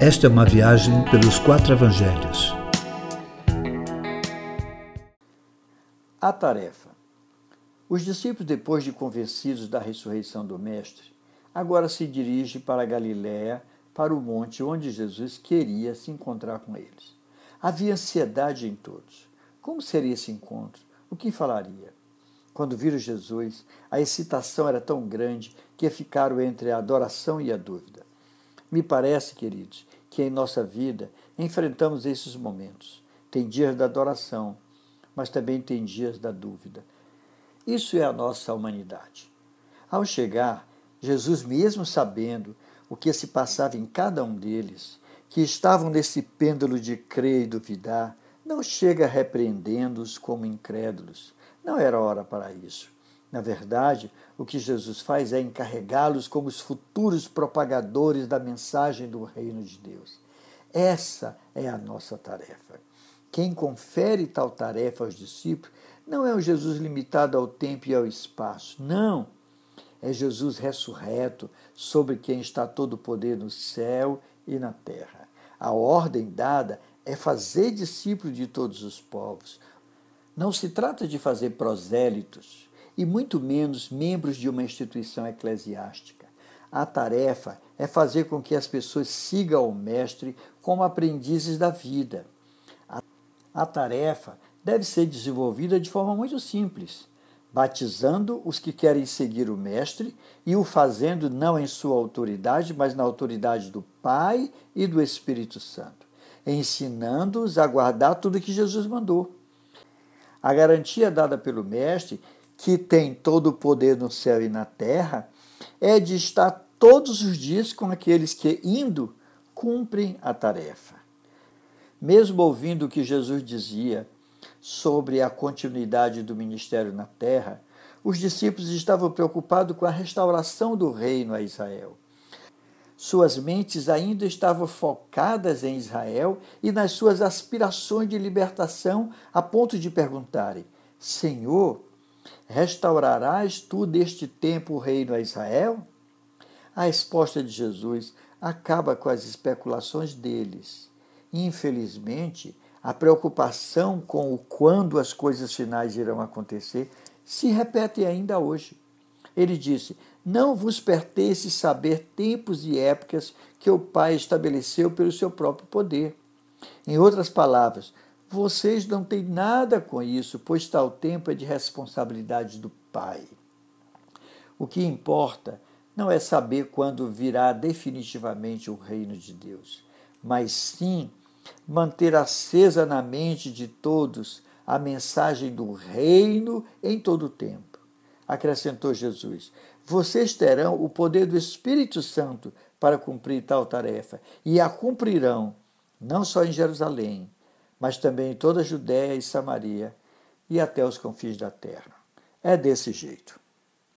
Esta é uma viagem pelos quatro evangelhos. A tarefa. Os discípulos, depois de convencidos da ressurreição do Mestre, agora se dirigem para a Galiléia, para o monte onde Jesus queria se encontrar com eles. Havia ansiedade em todos. Como seria esse encontro? O que falaria? Quando viram Jesus, a excitação era tão grande que ficaram entre a adoração e a dúvida. Me parece, queridos, que em nossa vida enfrentamos esses momentos. Tem dias da adoração, mas também tem dias da dúvida. Isso é a nossa humanidade. Ao chegar, Jesus, mesmo sabendo o que se passava em cada um deles, que estavam nesse pêndulo de crer e duvidar, não chega repreendendo-os como incrédulos, não era hora para isso. Na verdade, o que Jesus faz é encarregá-los como os futuros propagadores da mensagem do reino de Deus. Essa é a nossa tarefa. Quem confere tal tarefa aos discípulos não é o Jesus limitado ao tempo e ao espaço. Não. É Jesus ressurreto, sobre quem está todo o poder no céu e na terra. A ordem dada é fazer discípulos de todos os povos, não se trata de fazer prosélitos e muito menos membros de uma instituição eclesiástica. A tarefa é fazer com que as pessoas sigam o Mestre como aprendizes da vida. A tarefa deve ser desenvolvida de forma muito simples, batizando os que querem seguir o Mestre e o fazendo não em sua autoridade, mas na autoridade do Pai e do Espírito Santo, ensinando-os a guardar tudo que Jesus mandou. A garantia dada pelo Mestre, que tem todo o poder no céu e na terra, é de estar todos os dias com aqueles que, indo, cumprem a tarefa. Mesmo ouvindo o que Jesus dizia sobre a continuidade do ministério na terra, os discípulos estavam preocupados com a restauração do reino a Israel. Suas mentes ainda estavam focadas em Israel e nas suas aspirações de libertação, a ponto de perguntarem: Senhor, restaurarás tu deste tempo o reino a Israel? A resposta de Jesus acaba com as especulações deles. Infelizmente, a preocupação com o quando as coisas finais irão acontecer se repete ainda hoje. Ele disse: Não vos pertence saber tempos e épocas que o Pai estabeleceu pelo seu próprio poder. Em outras palavras, vocês não têm nada com isso, pois tal tempo é de responsabilidade do Pai. O que importa não é saber quando virá definitivamente o reino de Deus, mas sim manter acesa na mente de todos a mensagem do reino em todo o tempo acrescentou Jesus. Vocês terão o poder do Espírito Santo para cumprir tal tarefa, e a cumprirão, não só em Jerusalém, mas também em toda a Judéia e Samaria e até os confins da terra. É desse jeito.